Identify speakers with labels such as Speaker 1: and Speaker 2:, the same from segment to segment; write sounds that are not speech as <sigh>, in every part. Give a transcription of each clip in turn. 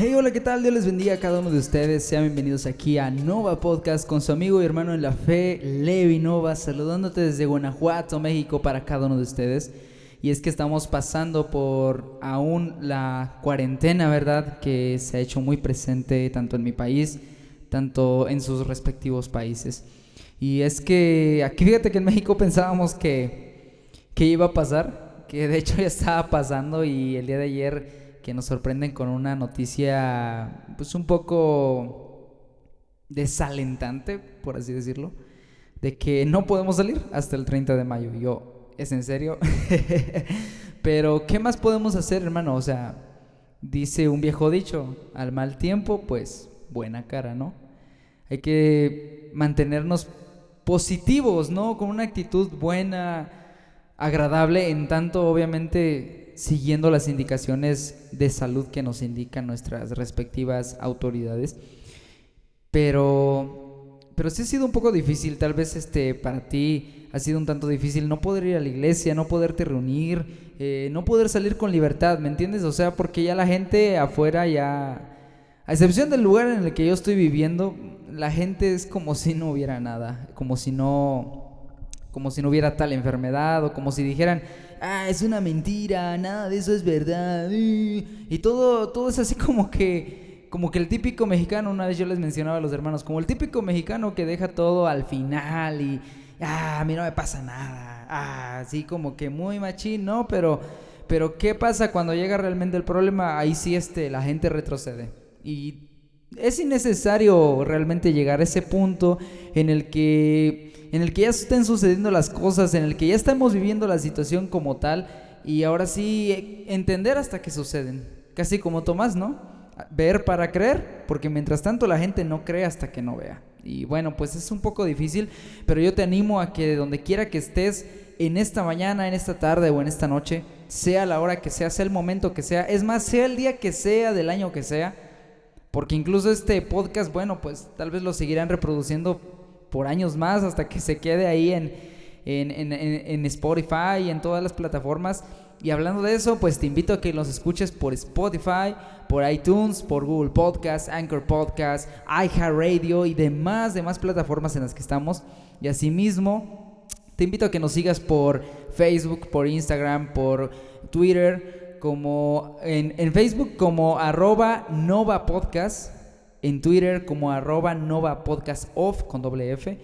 Speaker 1: Hey, hola, ¿qué tal? Dios les bendiga a cada uno de ustedes. Sean bienvenidos aquí a Nova Podcast con su amigo y hermano en la fe, Levi Nova, saludándote desde Guanajuato, México, para cada uno de ustedes. Y es que estamos pasando por aún la cuarentena, ¿verdad? Que se ha hecho muy presente tanto en mi país, tanto en sus respectivos países. Y es que aquí fíjate que en México pensábamos que, que iba a pasar, que de hecho ya estaba pasando y el día de ayer que nos sorprenden con una noticia pues un poco desalentante, por así decirlo, de que no podemos salir hasta el 30 de mayo. Yo, ¿es en serio? <laughs> Pero, ¿qué más podemos hacer, hermano? O sea, dice un viejo dicho, al mal tiempo, pues buena cara, ¿no? Hay que mantenernos positivos, ¿no? Con una actitud buena, agradable, en tanto obviamente siguiendo las indicaciones de salud que nos indican nuestras respectivas autoridades. Pero, pero sí ha sido un poco difícil, tal vez este, para ti ha sido un tanto difícil no poder ir a la iglesia, no poderte reunir, eh, no poder salir con libertad, ¿me entiendes? O sea, porque ya la gente afuera ya, a excepción del lugar en el que yo estoy viviendo, la gente es como si no hubiera nada, como si no, como si no hubiera tal enfermedad o como si dijeran, ah, es una mentira, nada de eso es verdad. Y todo, todo es así como que, como que el típico mexicano, una vez yo les mencionaba a los hermanos, como el típico mexicano que deja todo al final y, ah, a mí no me pasa nada. Ah, así como que muy machín, ¿no? Pero, pero ¿qué pasa cuando llega realmente el problema? Ahí sí este, la gente retrocede. Y es innecesario realmente llegar a ese punto en el que en el que ya estén sucediendo las cosas, en el que ya estamos viviendo la situación como tal y ahora sí entender hasta que suceden. Casi como Tomás, ¿no? Ver para creer, porque mientras tanto la gente no cree hasta que no vea. Y bueno, pues es un poco difícil, pero yo te animo a que de donde quiera que estés, en esta mañana, en esta tarde o en esta noche, sea la hora que sea, sea el momento que sea, es más, sea el día que sea, del año que sea, porque incluso este podcast, bueno, pues tal vez lo seguirán reproduciendo por años más hasta que se quede ahí en, en, en, Spotify y en todas las plataformas. Y hablando de eso, pues te invito a que los escuches por Spotify, por iTunes, por Google Podcast, Anchor Podcast, iHeartRadio y demás, demás plataformas en las que estamos. Y asimismo, te invito a que nos sigas por Facebook, por Instagram, por Twitter, como en, en Facebook como arroba Nova Podcast en Twitter como arroba Nova Podcast Off con doble F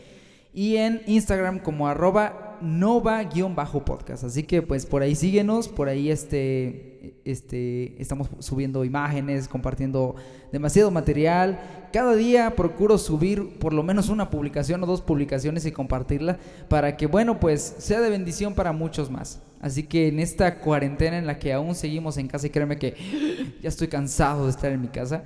Speaker 1: y en Instagram como arroba Nova-podcast. Así que pues por ahí síguenos, por ahí este, este, estamos subiendo imágenes, compartiendo demasiado material. Cada día procuro subir por lo menos una publicación o dos publicaciones y compartirla para que bueno pues sea de bendición para muchos más. Así que en esta cuarentena en la que aún seguimos en casa y créeme que <gasps> ya estoy cansado de estar en mi casa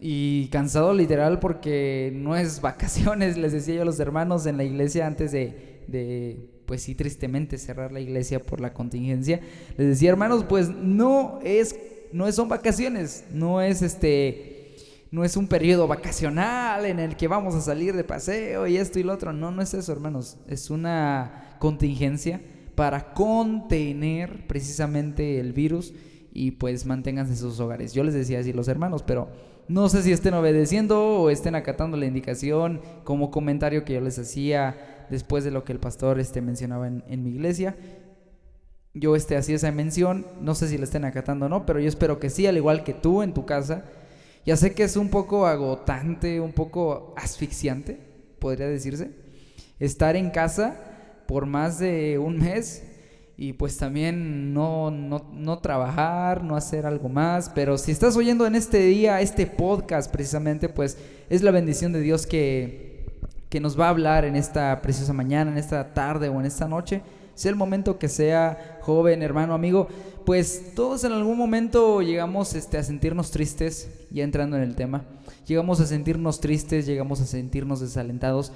Speaker 1: y cansado literal porque no es vacaciones, <laughs> les decía yo a los hermanos en la iglesia antes de, de, pues sí, tristemente cerrar la iglesia por la contingencia. Les decía, hermanos, pues no es, no son vacaciones, no es este, no es un periodo vacacional en el que vamos a salir de paseo y esto y lo otro. No, no es eso, hermanos. Es una contingencia para contener precisamente el virus y pues manténganse en sus hogares. Yo les decía así los hermanos, pero no sé si estén obedeciendo o estén acatando la indicación como comentario que yo les hacía después de lo que el pastor este, mencionaba en, mi iglesia. Yo este, hacía esa mención, no sé si la estén acatando o no, pero yo espero que sí, al igual que tú en tu casa. Ya sé que es un poco agotante, un poco asfixiante, podría decirse, estar en casa por más de un mes y pues también no, no, trabajar, no hacer algo más. Pero si estás oyendo en este día, este podcast precisamente, pues es la bendición de Dios que, que nos va a hablar en esta preciosa mañana, en esta tarde o en esta noche. Sea el momento que sea, joven, hermano, amigo, pues todos en algún momento llegamos este, a sentirnos tristes, ya entrando en el tema. Llegamos a sentirnos tristes, llegamos a sentirnos desalentados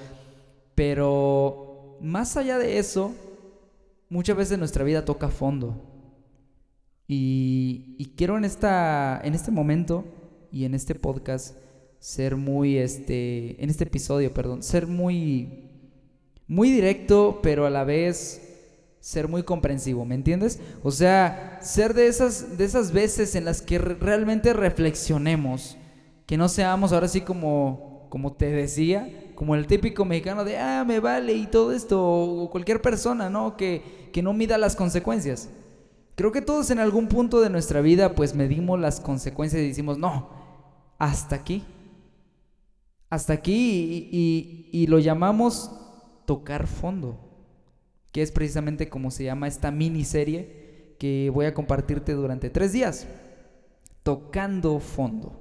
Speaker 1: Pero más allá de eso, muchas veces nuestra vida toca fondo. Y, quiero en, esta, en este momento y en este podcast ser muy, este, en este episodio, perdón, ser muy, muy directo, pero a la vez ser muy comprensivo, ¿me entiendes? O sea, ser de esas, de esas veces en las que realmente reflexionemos, que no seamos ahora sí como, como te decía, como el típico mexicano de, ah, me vale y todo esto, o cualquier persona, ¿no? Que, que no mida las consecuencias. Creo que todos en algún punto de nuestra vida pues medimos las consecuencias y decimos, no, hasta aquí. Hasta aquí y, y lo llamamos tocar fondo que es precisamente como se llama esta miniserie que voy a compartirte durante tres días, tocando fondo.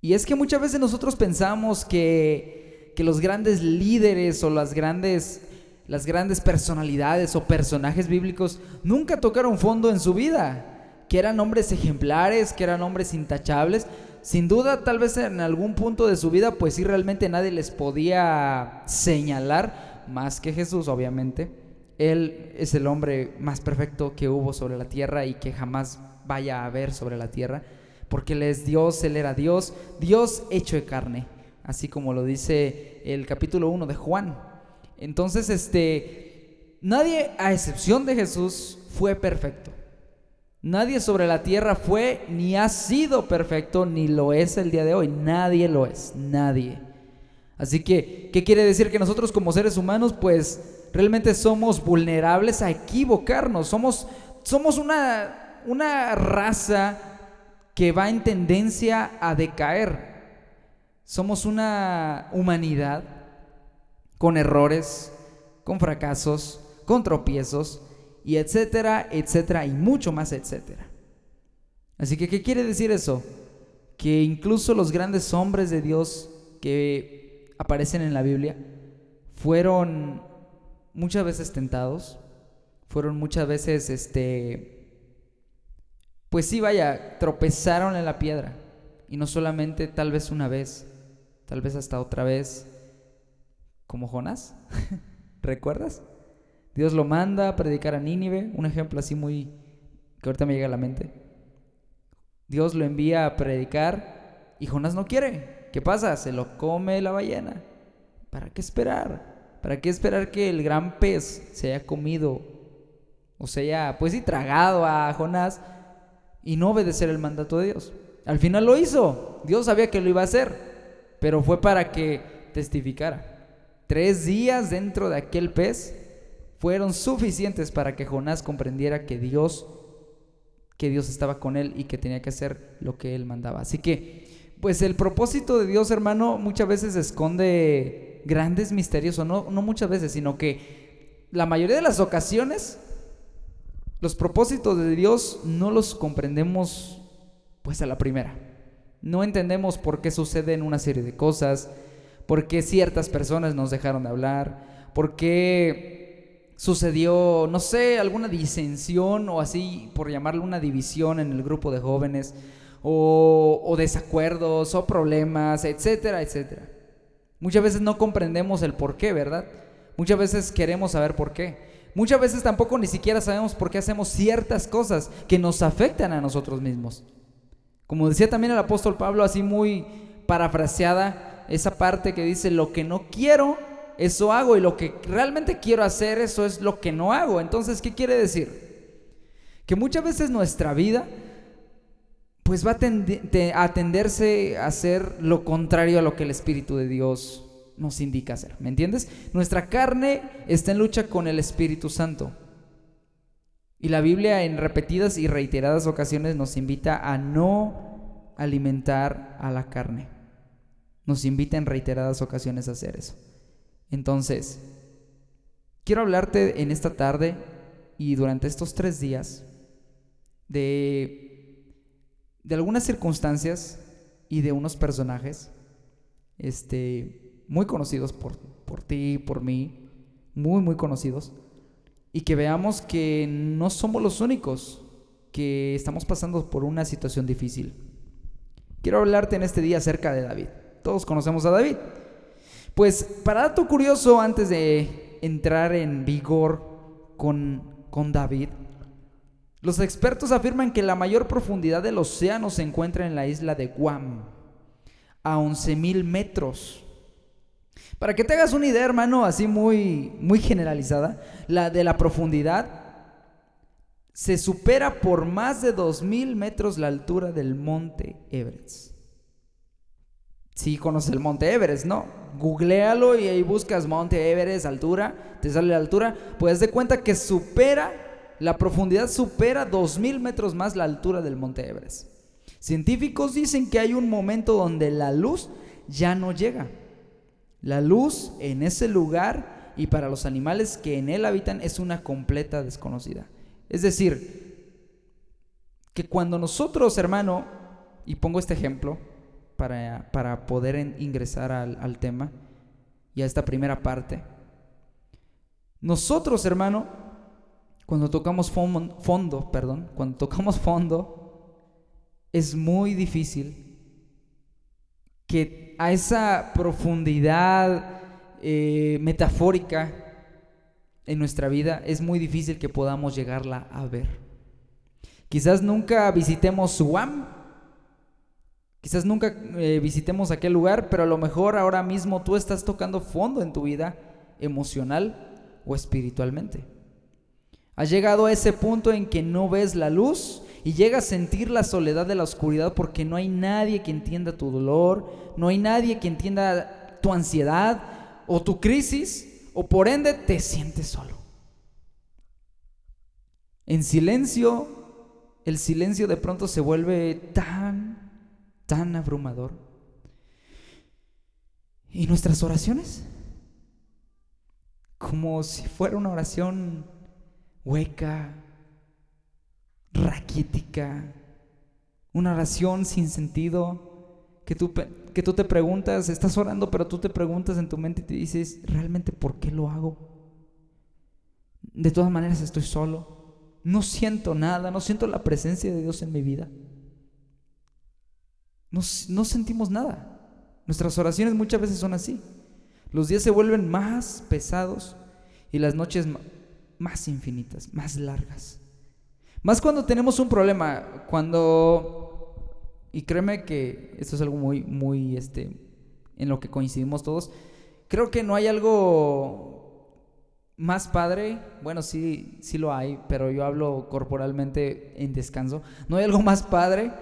Speaker 1: Y es que muchas veces nosotros pensamos que, que los grandes líderes o las grandes, las grandes personalidades o personajes bíblicos nunca tocaron fondo en su vida, que eran hombres ejemplares, que eran hombres intachables. Sin duda, tal vez en algún punto de su vida, pues sí, realmente nadie les podía señalar más que Jesús, obviamente. Él es el hombre más perfecto que hubo sobre la tierra y que jamás vaya a haber sobre la tierra, porque Él es Dios, Él era Dios, Dios hecho de carne, así como lo dice el capítulo 1 de Juan. Entonces, este, nadie, a excepción de Jesús, fue perfecto. Nadie sobre la tierra fue ni ha sido perfecto, ni lo es el día de hoy. Nadie lo es, nadie. Así que, ¿qué quiere decir? Que nosotros como seres humanos, pues realmente somos vulnerables a equivocarnos. Somos, somos una, una raza que va en tendencia a decaer. Somos una humanidad con errores, con fracasos, con tropiezos, y etcétera, etcétera, y mucho más, etcétera. Así que, ¿qué quiere decir eso? Que incluso los grandes hombres de Dios que aparecen en la Biblia fueron muchas veces tentados, fueron muchas veces, este, pues sí, vaya, tropezaron en la piedra. Y no solamente tal vez una vez, tal vez hasta otra vez, como Jonás. <laughs> ¿Recuerdas? Dios lo manda a predicar a Nínive, un ejemplo así muy que ahorita me llega a la mente. Dios lo envía a predicar y Jonás no quiere. ¿Qué pasa? Se lo come la ballena. ¿Para qué esperar? ¿Para qué esperar que el gran pez se haya comido o se haya, pues y tragado a Jonás y no obedecer el mandato de Dios? Al final lo hizo. Dios sabía que lo iba a hacer, pero fue para que testificara. Tres días dentro de aquel pez fueron suficientes para que Jonás comprendiera que Dios, que Dios estaba con él y que tenía que hacer lo que él mandaba. Así que pues el propósito de Dios, hermano, muchas veces esconde grandes misterios, o no, no muchas veces, sino que la mayoría de las ocasiones, los propósitos de Dios no los comprendemos pues a la primera. No entendemos por qué suceden una serie de cosas, por qué ciertas personas nos dejaron de hablar, por qué sucedió, no sé, alguna disensión o así, por llamarlo una división en el grupo de jóvenes o, desacuerdos o problemas, etcétera, etcétera. Muchas veces no comprendemos el por qué, ¿verdad? Muchas veces queremos saber por qué. Muchas veces tampoco ni siquiera sabemos por qué hacemos ciertas cosas que nos afectan a nosotros mismos. Como decía también el apóstol Pablo, así muy parafraseada, esa parte que dice, lo que no quiero, eso hago, y lo que realmente quiero hacer, eso es lo que no hago. Entonces, ¿qué quiere decir? Que muchas veces nuestra vida pues va a, tenderse a hacer lo contrario a lo que el Espíritu de Dios nos indica hacer. ¿Me entiendes? Nuestra carne está en lucha con el Espíritu Santo. Y la Biblia en repetidas y reiteradas ocasiones nos invita a no alimentar a la carne. Nos invita en reiteradas ocasiones a hacer eso. Entonces, quiero hablarte en esta tarde y durante estos tres días de de algunas circunstancias y de unos personajes este, muy conocidos por, por ti, por mí, muy, muy conocidos, y que veamos que no somos los únicos que estamos pasando por una situación difícil. Quiero hablarte en este día acerca de David. Todos conocemos a David, Pues para dato curioso, antes de entrar en vigor con, con David, los expertos afirman que la mayor profundidad del océano se encuentra en la isla de Guam, a 11.000 metros. Para que te hagas una idea, hermano, así muy, muy generalizada, la de la profundidad se supera por más de 2.000 metros la altura del monte Everest. Si conoces el monte Everest, ¿no? Googlealo y ahí buscas monte Everest, altura, te sale la altura, pues de cuenta que supera la profundidad supera 2.000 metros más la altura del monte Everest. Científicos dicen que hay un momento donde la luz ya no llega. La luz en ese lugar y para los animales que en él habitan es una completa desconocida. Es decir, que cuando nosotros, hermano, y pongo este ejemplo para, para poder ingresar al, al tema y a esta primera parte, nosotros, hermano, cuando tocamos fondo, perdón, cuando tocamos fondo, es muy difícil que a esa profundidad eh, metafórica en nuestra vida es muy difícil que podamos llegarla a ver. Quizás nunca visitemos Suam, quizás nunca eh, visitemos aquel lugar, pero a lo mejor ahora mismo tú estás tocando fondo en tu vida emocional o espiritualmente. Has llegado a ese punto en que no ves la luz y llegas a sentir la soledad de la oscuridad porque no hay nadie que entienda tu dolor, no hay nadie que entienda tu ansiedad o tu crisis, o por ende te sientes solo. En silencio, el silencio de pronto se vuelve tan, tan abrumador. ¿Y nuestras oraciones? Como si fuera una oración hueca, raquítica, una oración sin sentido, que tú, que tú te preguntas, estás orando, pero tú te preguntas en tu mente y te dices, ¿realmente por qué lo hago? De todas maneras estoy solo, no siento nada, no siento la presencia de Dios en mi vida. No, no sentimos nada. Nuestras oraciones muchas veces son así. Los días se vuelven más pesados y las noches más infinitas, más largas. Más cuando tenemos un problema, cuando, y créeme que esto es algo muy, muy, este, en lo que coincidimos todos, creo que no hay algo más padre, bueno, sí, sí lo hay, pero yo hablo corporalmente en descanso, no hay algo más padre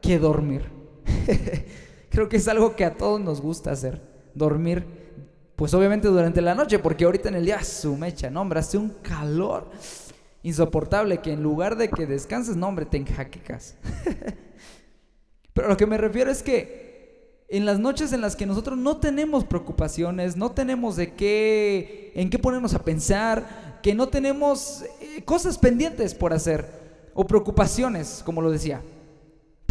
Speaker 1: que dormir. <laughs> creo que es algo que a todos nos gusta hacer, dormir pues obviamente durante la noche, porque ahorita en el día su mecha, no, hombre, hace un calor insoportable que en lugar de que descanses, no, hombre, te enjaquecas. <laughs> Pero lo que me refiero es que en las noches en las que nosotros no tenemos preocupaciones, no tenemos de qué, en qué ponernos a pensar, que no tenemos eh, cosas pendientes por hacer o preocupaciones, como lo decía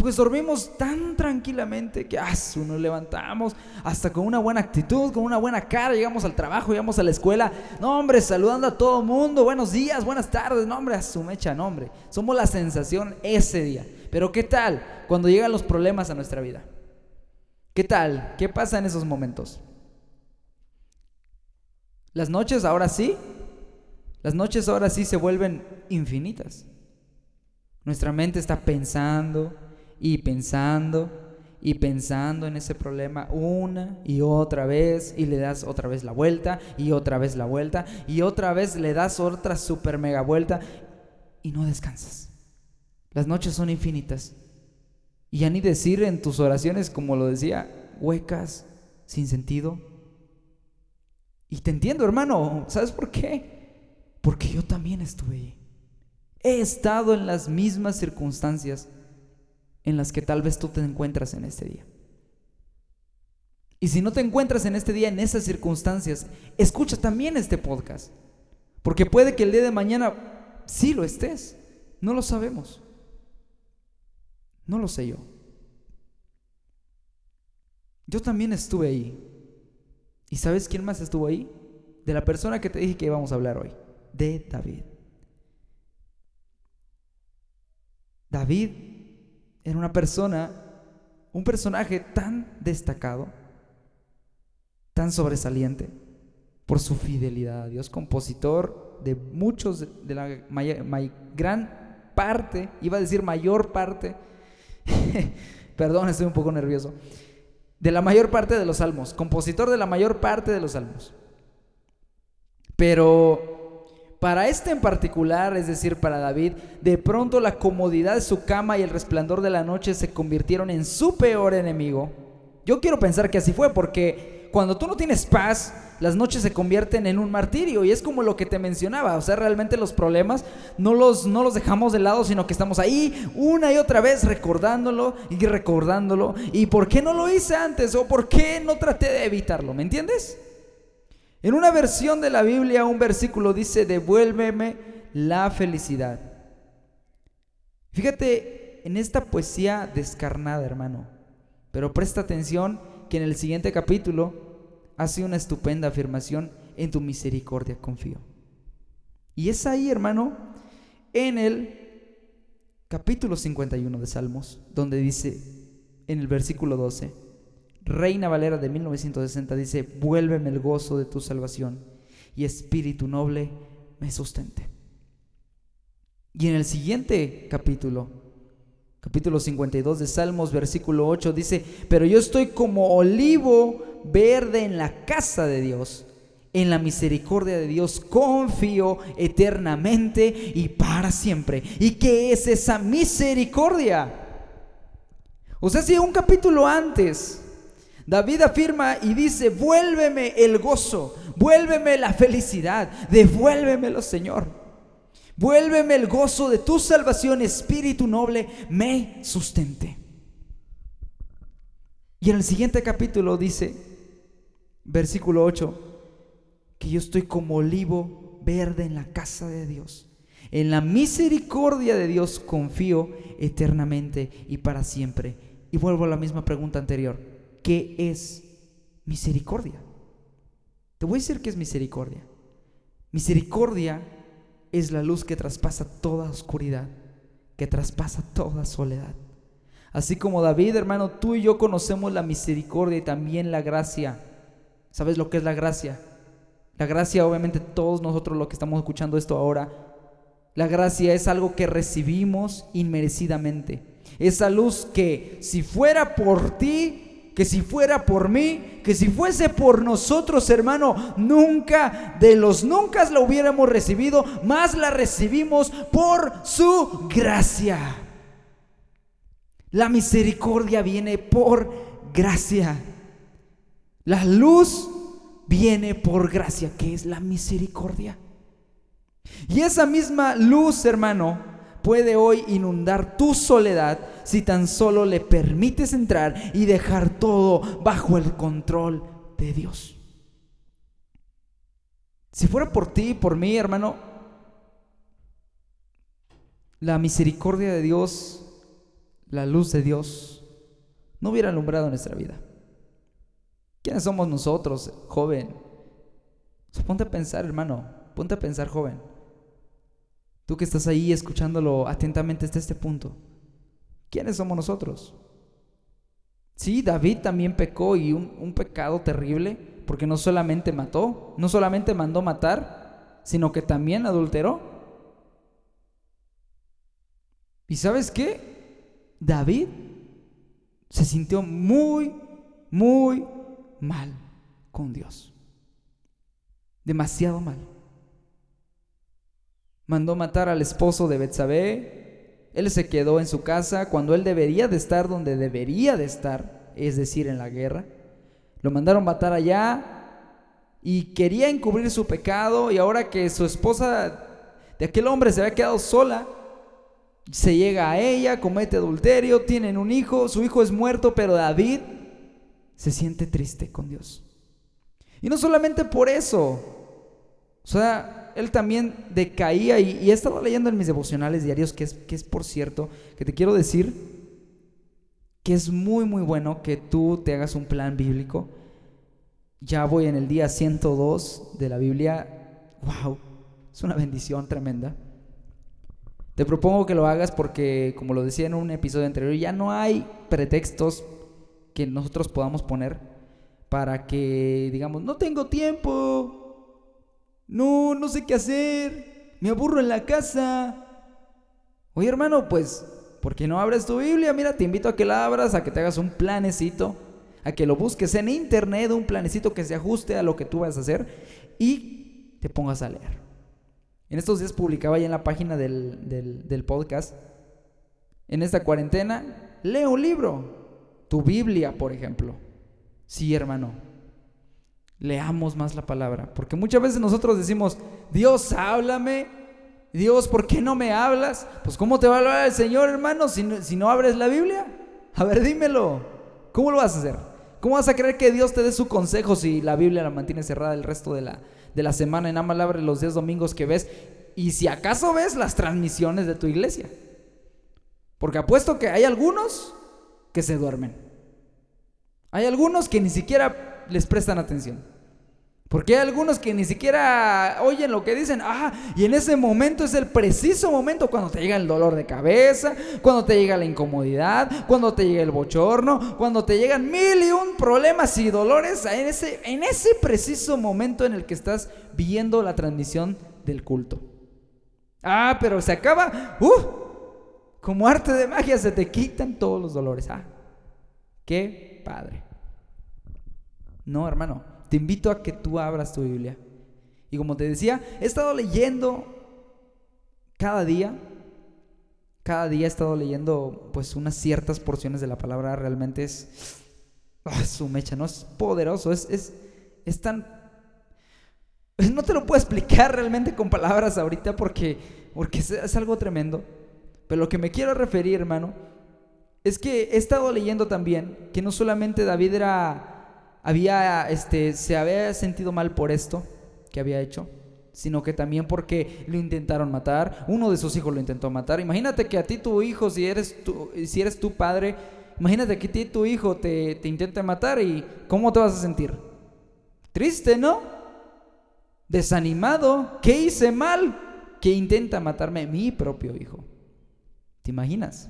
Speaker 1: pues dormimos tan tranquilamente que ah, nos levantamos hasta con una buena actitud, con una buena cara, llegamos al trabajo, llegamos a la escuela, no hombre, saludando a todo mundo, buenos días, buenas tardes, no hombre, a su mecha, no hombre, somos la sensación ese día. Pero ¿qué tal cuando llegan los problemas a nuestra vida? ¿Qué tal? ¿Qué pasa en esos momentos? Las noches ahora sí, las noches ahora sí se vuelven infinitas. Nuestra mente está pensando, y pensando y pensando en ese problema una y otra vez y le das otra vez la vuelta y otra vez la vuelta y otra vez le das otra super mega vuelta y no descansas. Las noches son infinitas. Y ya ni decir en tus oraciones, como lo decía, huecas, sin sentido. Y te entiendo, hermano. ¿Sabes por qué? Porque yo también estuve ahí. He estado en las mismas circunstancias en las que tal vez tú te encuentras en este día. Y si no te encuentras en este día, en esas circunstancias, escucha también este podcast. Porque puede que el día de mañana sí lo estés. No lo sabemos. No lo sé yo. Yo también estuve ahí. ¿Y sabes quién más estuvo ahí? De la persona que te dije que íbamos a hablar hoy. De David. David era una persona, un personaje tan destacado, tan sobresaliente por su fidelidad a Dios, compositor de muchos, de la gran parte, iba a decir mayor parte, <laughs> perdón, estoy un poco nervioso, de la mayor parte de los salmos, compositor de la mayor parte de los salmos. Pero para este en particular, es decir, para David, de pronto la comodidad de su cama y el resplandor de la noche se convirtieron en su peor enemigo. Yo quiero pensar que así fue, porque cuando tú no tienes paz, las noches se convierten en un martirio y es como lo que te mencionaba, o sea, realmente los problemas no los, no los dejamos de lado, sino que estamos ahí una y otra vez recordándolo y recordándolo. ¿Y por qué no lo hice antes? ¿O por qué no traté de evitarlo? ¿Me entiendes? En una versión de la Biblia un versículo dice, devuélveme la felicidad. Fíjate en esta poesía descarnada, hermano, pero presta atención que en el siguiente capítulo hace una estupenda afirmación, en tu misericordia confío. Y es ahí, hermano, en el capítulo 51 de Salmos, donde dice en el versículo 12, Reina Valera de 1960 dice, vuélveme el gozo de tu salvación y espíritu noble me sustente. Y en el siguiente capítulo, capítulo 52 de Salmos, versículo 8, dice, pero yo estoy como olivo verde en la casa de Dios. En la misericordia de Dios confío eternamente y para siempre. ¿Y qué es esa misericordia? O sea, si un capítulo antes David afirma y dice, vuélveme el gozo, vuélveme la felicidad, devuélvemelo Señor. Vuélveme el gozo de tu salvación, espíritu noble, me sustente. Y en el siguiente capítulo dice, versículo 8, que yo estoy como olivo verde en la casa de Dios. En la misericordia de Dios confío eternamente y para siempre. Y vuelvo a la misma pregunta anterior. ¿Qué es misericordia? Te voy a decir qué es misericordia. Misericordia es la luz que traspasa toda oscuridad, que traspasa toda soledad. Así como David, hermano, tú y yo conocemos la misericordia y también la gracia. ¿Sabes lo que es la gracia? La gracia, obviamente, todos nosotros lo que estamos escuchando esto ahora, la gracia es algo que recibimos inmerecidamente. Esa luz que si fuera por ti, que si fuera por mí, que si fuese por nosotros, hermano, nunca de los nunca la hubiéramos recibido, más la recibimos por su gracia. La misericordia viene por gracia. La luz viene por gracia, que es la misericordia. Y esa misma luz, hermano, puede hoy inundar tu soledad si tan solo le permites entrar y dejar todo bajo el control de Dios. Si fuera por ti y por mí, hermano, la misericordia de Dios, la luz de Dios, no hubiera alumbrado nuestra vida. ¿Quiénes somos nosotros, joven? ponte a pensar, hermano, ponte a pensar, joven. Tú que estás ahí escuchándolo atentamente hasta este punto. ¿Quiénes somos nosotros? Sí, David también pecó y un, pecado terrible, porque no solamente mató, no solamente mandó matar, sino que también adulteró. ¿Y sabes qué? David se sintió muy, muy mal con Dios. Demasiado mal. Mandó matar al esposo de Betsabé, él se quedó en su casa cuando él debería de estar donde debería de estar, es decir, en la guerra. Lo mandaron matar allá y quería encubrir su pecado y ahora que su esposa de aquel hombre se había quedado sola, se llega a ella, comete adulterio, tienen un hijo, su hijo es muerto, pero David se siente triste con Dios. Y no solamente por eso, o sea, él también decaía y, he estado leyendo en mis devocionales diarios, que es, que es por cierto, que te quiero decir que es muy, muy bueno que tú te hagas un plan bíblico. Ya voy en el día 102 de la Biblia. ¡Wow! Es una bendición tremenda. Te propongo que lo hagas porque, como lo decía en un episodio anterior, ya no hay pretextos que nosotros podamos poner para que digamos, no tengo tiempo, no, no sé qué hacer, me aburro en la casa. Oye hermano, pues, ¿por qué no abres tu Biblia? Mira, te invito a que la abras, a que te hagas un planecito, a que lo busques en internet, un planecito que se ajuste a lo que tú vas a hacer y te pongas a leer. En estos días publicaba ya en la página del, del podcast, en esta cuarentena, lee un libro, tu Biblia, por ejemplo. Sí, hermano. Leamos más la palabra. Porque muchas veces nosotros decimos, Dios, háblame. Dios, ¿por qué no me hablas? Pues ¿cómo te va a hablar el Señor, hermano, si no, abres la Biblia? A ver, dímelo. ¿Cómo lo vas a hacer? ¿Cómo vas a creer que Dios te dé su consejo si la Biblia la mantiene cerrada el resto de la, de la semana y nada abre los días domingos que ves? Y si acaso ves las transmisiones de tu iglesia. Porque apuesto que hay algunos que se duermen. Hay algunos que ni siquiera les prestan atención. Porque hay algunos que ni siquiera oyen lo que dicen. Ah, y en ese momento es el preciso momento cuando te llega el dolor de cabeza, cuando te llega la incomodidad, cuando te llega el bochorno, cuando te llegan mil y un problemas y dolores. En ese, en ese preciso momento en el que estás viendo la transmisión del culto. Ah, pero se acaba. ¡Uh! Como arte de magia se te quitan todos los dolores. Ah, qué Padre. No, hermano, te invito a que tú abras tu Biblia. Y como te decía, he estado leyendo cada día, cada día he estado leyendo pues unas ciertas porciones de la palabra, realmente es, ah, su mecha, ¿no? Es poderoso, es, es, es tan... <laughs> No te lo puedo explicar realmente con palabras ahorita porque, porque es, es algo tremendo. Pero lo que me quiero referir, hermano, es que he estado leyendo también que no solamente David era, había, este, se había sentido mal por esto que había hecho, sino que también porque lo intentaron matar, uno de sus hijos lo intentó matar. Imagínate que a ti tu hijo, si eres tu, si eres tu padre, imagínate que a ti tu hijo te, te intente matar y ¿cómo te vas a sentir? Triste, ¿no? Desanimado. ¿Qué hice mal? Que intenta matarme mi propio hijo. ¿Te imaginas?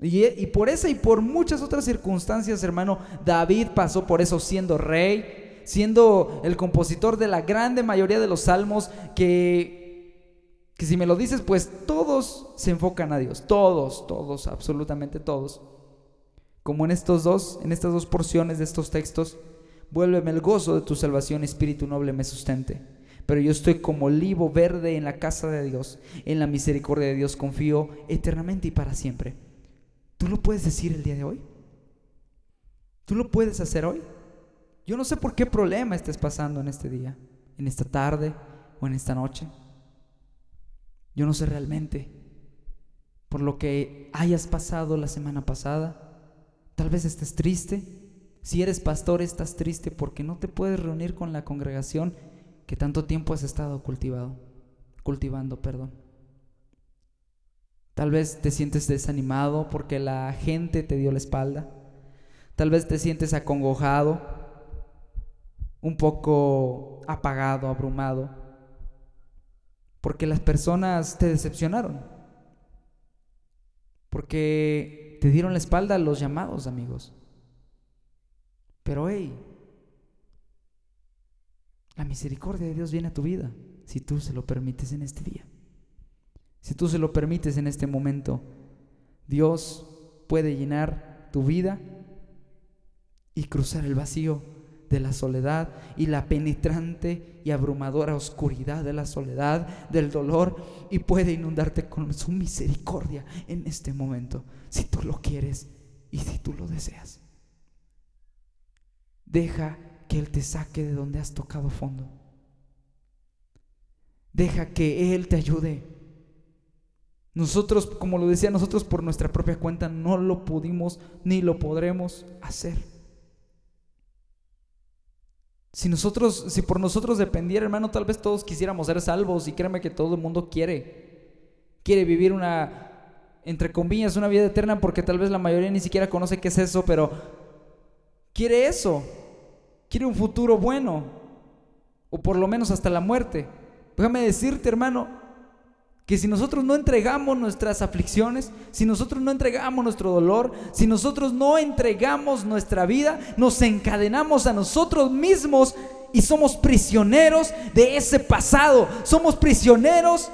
Speaker 1: Y, por esa y por muchas otras circunstancias, hermano, David pasó por eso siendo rey, siendo el compositor de la grande mayoría de los salmos que, que si me lo dices, pues todos se enfocan a Dios, todos, todos, absolutamente todos. Como en estos dos, en estas dos porciones de estos textos, vuélveme el gozo de tu salvación, espíritu noble me sustente. Pero yo estoy como olivo verde en la casa de Dios, en la misericordia de Dios confío eternamente y para siempre. ¿Tú lo puedes decir el día de hoy? ¿Tú lo puedes hacer hoy? Yo no sé por qué problema estés pasando en este día, en esta tarde o en esta noche. Yo no sé realmente por lo que hayas pasado la semana pasada. Tal vez estés triste. Si eres pastor, estás triste porque no te puedes reunir con la congregación que tanto tiempo has estado cultivado, cultivando, perdón. Tal vez te sientes desanimado porque la gente te dio la espalda. Tal vez te sientes acongojado, un poco apagado, abrumado, porque las personas te decepcionaron, porque te dieron la espalda a los llamados amigos. Pero hey, la misericordia de Dios viene a tu vida si tú se lo permites en este día. Si tú se lo permites en este momento, Dios puede llenar tu vida y cruzar el vacío de la soledad y la penetrante y abrumadora oscuridad de la soledad, del dolor, y puede inundarte con su misericordia en este momento, si tú lo quieres y si tú lo deseas. Deja que Él te saque de donde has tocado fondo. Deja que Él te ayude nosotros, como lo decía, nosotros por nuestra propia cuenta no lo pudimos ni lo podremos hacer. Si nosotros, si por nosotros dependiera, hermano, tal vez todos quisiéramos ser salvos y créeme que todo el mundo quiere. Quiere vivir una, entre comillas, una vida eterna porque tal vez la mayoría ni siquiera conoce qué es eso, pero quiere eso. Quiere un futuro bueno. O por lo menos hasta la muerte. Déjame decirte, hermano, Que si nosotros no entregamos nuestras aflicciones, si nosotros no entregamos nuestro dolor, si nosotros no entregamos nuestra vida, nos encadenamos a nosotros mismos y somos prisioneros de ese pasado. Somos prisioneros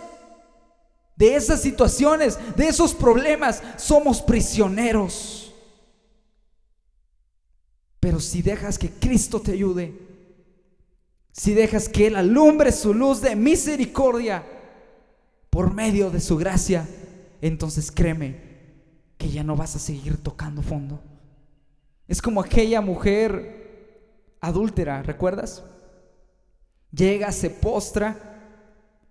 Speaker 1: de esas situaciones, de esos problemas. Somos prisioneros. Pero si dejas que Cristo te ayude, si dejas que Él alumbre su luz de misericordia, por medio de su gracia, entonces créeme que ya no vas a seguir tocando fondo. Es como aquella mujer adúltera, ¿recuerdas? Llega, se postra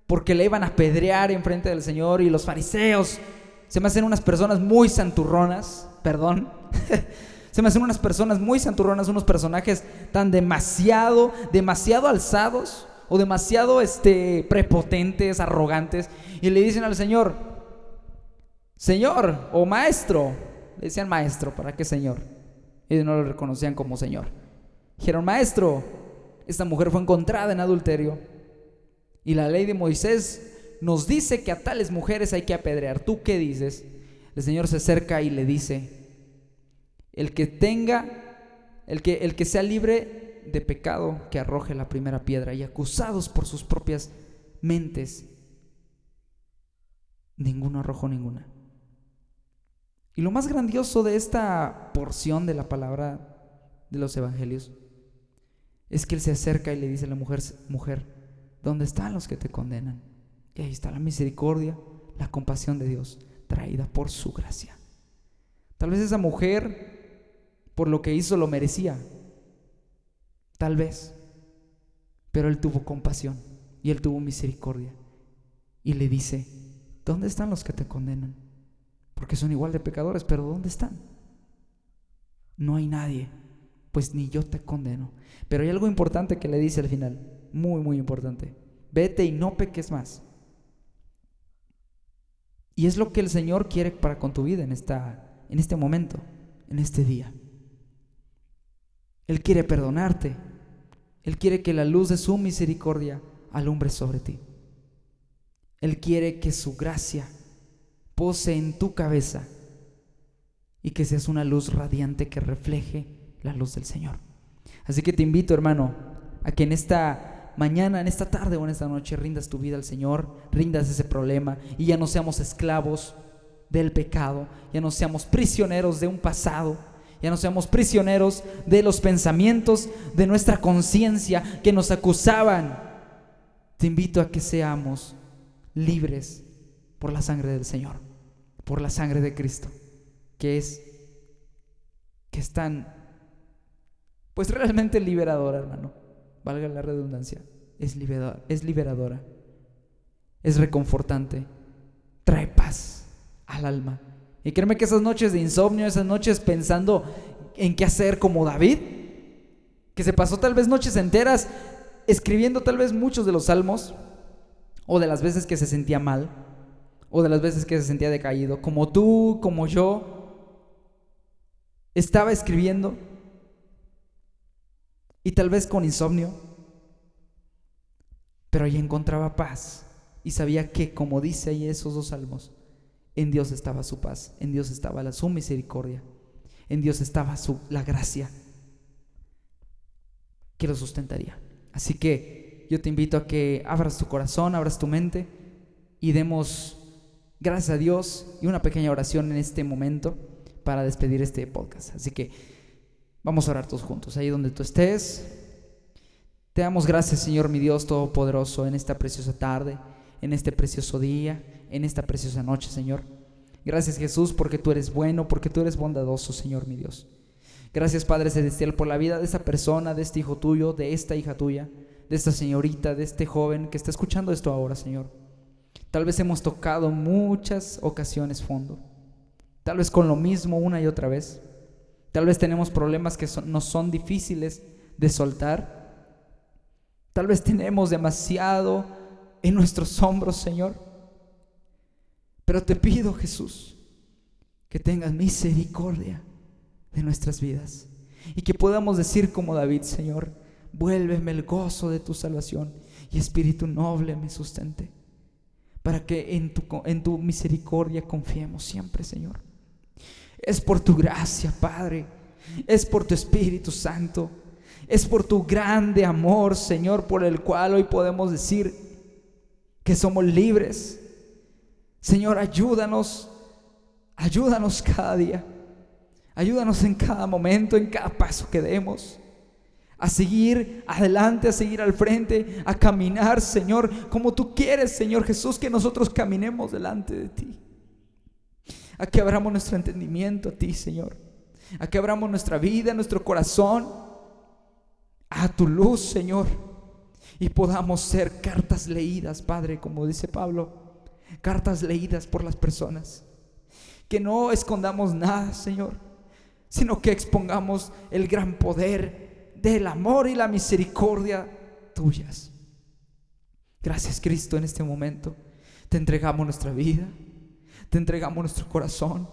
Speaker 1: porque le iban a apedrear enfrente del Señor y los fariseos se me hacen unas personas muy santurronas, perdón. <laughs> se me hacen unas personas muy santurronas, unos personajes tan demasiado, demasiado alzados o demasiado este, prepotentes, arrogantes, y le dicen al Señor, Señor o Maestro, le decían Maestro, ¿para qué Señor? Ellos no lo reconocían como Señor. Dijeron, Maestro, esta mujer fue encontrada en adulterio, y la ley de Moisés nos dice que a tales mujeres hay que apedrear. ¿Tú qué dices? El Señor se acerca y le dice, el que tenga, el que, el que sea libre de pecado que arroje la primera piedra y acusados por sus propias mentes, ninguno arrojó ninguna. Y lo más grandioso de esta porción de la palabra de los evangelios es que él se acerca y le dice a la mujer, mujer, ¿dónde están los que te condenan? Y ahí está la misericordia, la compasión de Dios, traída por su gracia. Tal vez esa mujer, por lo que hizo, lo merecía, Tal vez. Pero él tuvo compasión y él tuvo misericordia. Y le dice, ¿dónde están los que te condenan? Porque son igual de pecadores, pero ¿dónde están? No hay nadie, pues ni yo te condeno. Pero hay algo importante que le dice al final, muy, muy importante. Vete y no peques más. Y es lo que el Señor quiere para con tu vida en, esta, en este momento, en este día. Él quiere perdonarte, él quiere que la luz de su misericordia alumbre sobre ti. Él quiere que su gracia pose en tu cabeza y que seas una luz radiante que refleje la luz del Señor. Así que te invito, hermano, a que en esta mañana, en esta tarde o en esta noche rindas tu vida al Señor, rindas ese problema y ya no seamos esclavos del pecado, ya no seamos prisioneros de un pasado ya no seamos prisioneros de los pensamientos de nuestra conciencia que nos acusaban. Te invito a que seamos libres por la sangre del Señor, por la sangre de Cristo, que es que es tan pues realmente liberadora, hermano. Valga la redundancia, es liberadora, es liberadora. Es reconfortante, trae paz al alma y créeme que esas noches de insomnio, esas noches pensando en qué hacer como David, que se pasó tal vez noches enteras escribiendo tal vez muchos de los salmos, o de las veces que se sentía mal, o de las veces que se sentía decaído, como tú, como yo, estaba escribiendo, y tal vez con insomnio, pero ahí encontraba paz y sabía que, como dice ahí esos dos salmos, en Dios estaba su paz, en Dios estaba la, su misericordia, en Dios estaba su, la gracia que lo sustentaría. Así que yo te invito a que abras tu corazón, abras tu mente y demos gracias a Dios y una pequeña oración en este momento para despedir este podcast. Así que vamos a orar todos juntos, ahí donde tú estés. Te damos gracias, Señor mi Dios Todopoderoso, en esta preciosa tarde, en este precioso día en esta preciosa noche, Señor. Gracias Jesús porque tú eres bueno, porque tú eres bondadoso, Señor mi Dios. Gracias Padre Celestial por la vida de esta persona, de este hijo tuyo, de esta hija tuya, de esta señorita, de este joven que está escuchando esto ahora, Señor. Tal vez hemos tocado muchas ocasiones fondo. Tal vez con lo mismo una y otra vez. Tal vez tenemos problemas que no son difíciles de soltar. Tal vez tenemos demasiado en nuestros hombros, Señor. Pero te pido, Jesús, que tengas misericordia de nuestras vidas y que podamos decir como David, Señor, vuélveme el gozo de tu salvación y espíritu noble me sustente. para que en tu, en tu misericordia confiemos siempre, Señor. Es por tu gracia, Padre. Es por tu Espíritu Santo. Es por tu grande amor, Señor, por el cual hoy podemos decir que somos libres. Señor, ayúdanos. Ayúdanos cada día. Ayúdanos en cada momento, en cada paso que demos a seguir adelante, a seguir al frente, a caminar, Señor, como tú quieres, Señor Jesús, que nosotros caminemos delante de ti. A que abramos nuestro entendimiento a ti, Señor. A que abramos nuestra vida, nuestro corazón a tu luz, Señor. Y podamos ser cartas leídas, Padre, como dice Pablo. Cartas leídas por las personas. Que no escondamos nada, Señor, sino que expongamos el gran poder del amor y la misericordia tuyas. Gracias Cristo en este momento. Te entregamos nuestra vida, te entregamos nuestro corazón.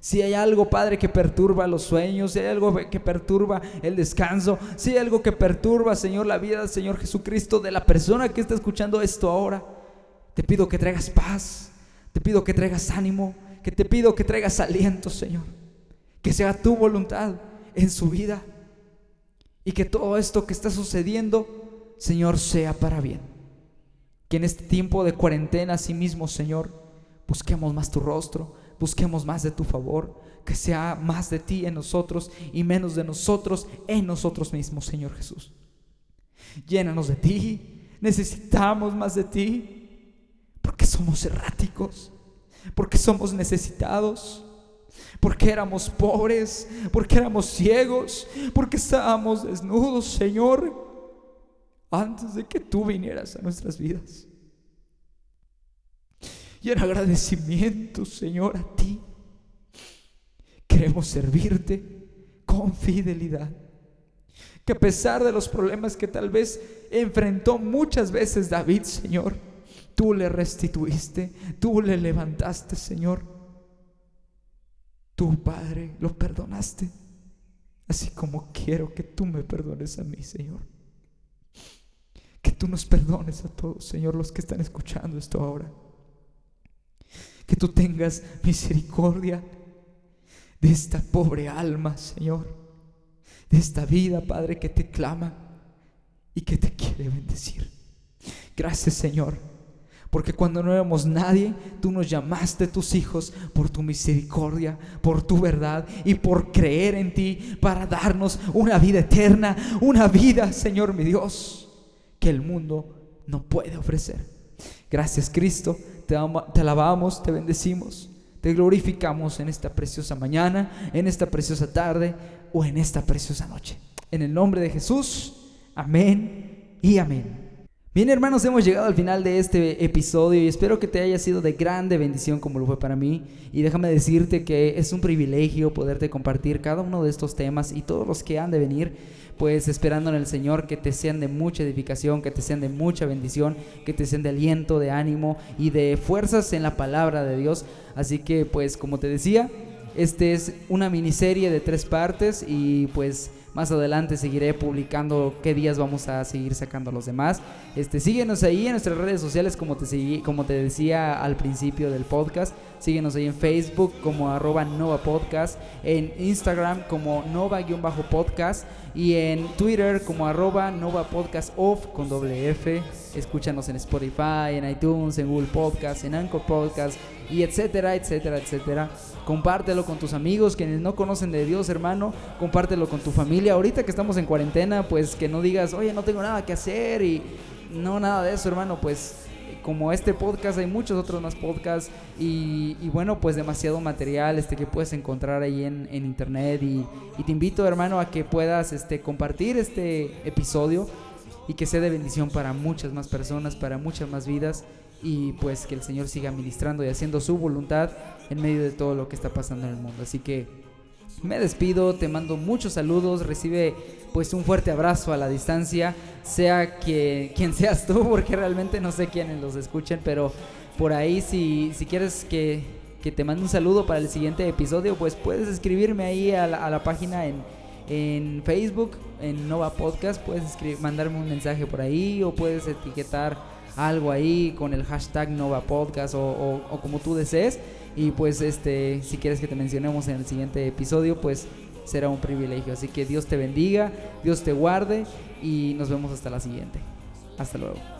Speaker 1: Si hay algo, Padre, que perturba los sueños, si hay algo que perturba el descanso, si hay algo que perturba, Señor, la vida Señor Jesucristo, de la persona que está escuchando esto ahora, te pido que traigas paz, te pido que traigas ánimo, que te pido que traigas aliento, Señor. Que sea tu voluntad en su vida y que todo esto que está sucediendo, Señor, sea para bien. Que en este tiempo de cuarentena, sí mismo, Señor, busquemos más tu rostro, busquemos más de tu favor, que sea más de ti en nosotros y menos de nosotros en nosotros mismos, Señor Jesús. Llénanos de ti, necesitamos más de ti, porque somos erráticos, porque somos necesitados porque éramos pobres, porque éramos ciegos, porque estábamos desnudos, Señor, antes de que tú vinieras a nuestras vidas. Y en agradecimiento, Señor, a ti, queremos servirte con fidelidad. Que a pesar de los problemas que tal vez enfrentó muchas veces David, Señor, tú le restituiste, tú le levantaste, Señor tú, Padre, lo perdonaste, así como quiero que tú me perdones a mí, Señor. Que tú nos perdones a todos, Señor, los que están escuchando esto ahora. Que tú tengas misericordia de esta pobre alma, Señor. De esta vida, Padre, que te clama y que te quiere bendecir. Gracias, Señor porque cuando no éramos nadie, tú nos llamaste tus hijos por tu misericordia, por tu verdad y por creer en ti para darnos una vida eterna, una vida, Señor mi Dios, que el mundo no puede ofrecer. Gracias Cristo, te, alabamos, te bendecimos, te glorificamos en esta preciosa mañana, en esta preciosa tarde o en esta preciosa noche. En el nombre de Jesús, amén y amén. Bien hermanos, hemos llegado al final de este episodio y espero que te haya sido de grande bendición como lo fue para mí. Y déjame decirte que es un privilegio poderte compartir cada uno de estos temas y todos los que han de venir, pues esperando en el Señor que te sean de mucha edificación, que te sean de mucha bendición, que te sean de aliento, de ánimo y de fuerzas en la palabra de Dios. Así que pues como te decía, este es una miniserie de tres partes y pues más adelante seguiré publicando qué días vamos a seguir sacando los demás. Este, síguenos ahí en nuestras redes sociales como te, como te decía al principio del podcast. Síguenos ahí en Facebook como arroba Nova Podcast, en Instagram como Nova-podcast y en Twitter como arroba Nova Podcast Off con doble F. Escúchanos en Spotify, en iTunes, en Google Podcast, en Anchor Podcast y etcétera, etcétera, etcétera. Compártelo con tus amigos, quienes no conocen de Dios, hermano. Compártelo con tu familia. Ahorita que estamos en cuarentena, pues que no digas, oye, no tengo nada que hacer y no nada de eso, hermano. Pues como este podcast, hay muchos otros más podcasts y, bueno, pues demasiado material este que puedes encontrar ahí en, internet y, y, te invito, hermano, a que puedas este, compartir este episodio y que sea de bendición para muchas más personas, para muchas más vidas y pues que el Señor siga ministrando y haciendo su voluntad en medio de todo lo que está pasando en el mundo. Así que me despido, te mando muchos saludos, recibe pues un fuerte abrazo a la distancia, sea que, quien seas tú, porque realmente no sé quiénes los escuchen, pero por ahí si, si quieres que, que te mande un saludo para el siguiente episodio, pues puedes escribirme ahí a la, página en, en Facebook, en Nova Podcast, puedes escribir, mandarme un mensaje por ahí o puedes etiquetar
Speaker 2: algo ahí con el hashtag Nova Podcast o, o como tú desees. Y pues este, si quieres que te mencionemos en el siguiente episodio, pues será un privilegio. Así que Dios te bendiga, Dios te guarde y nos vemos hasta la siguiente. Hasta luego.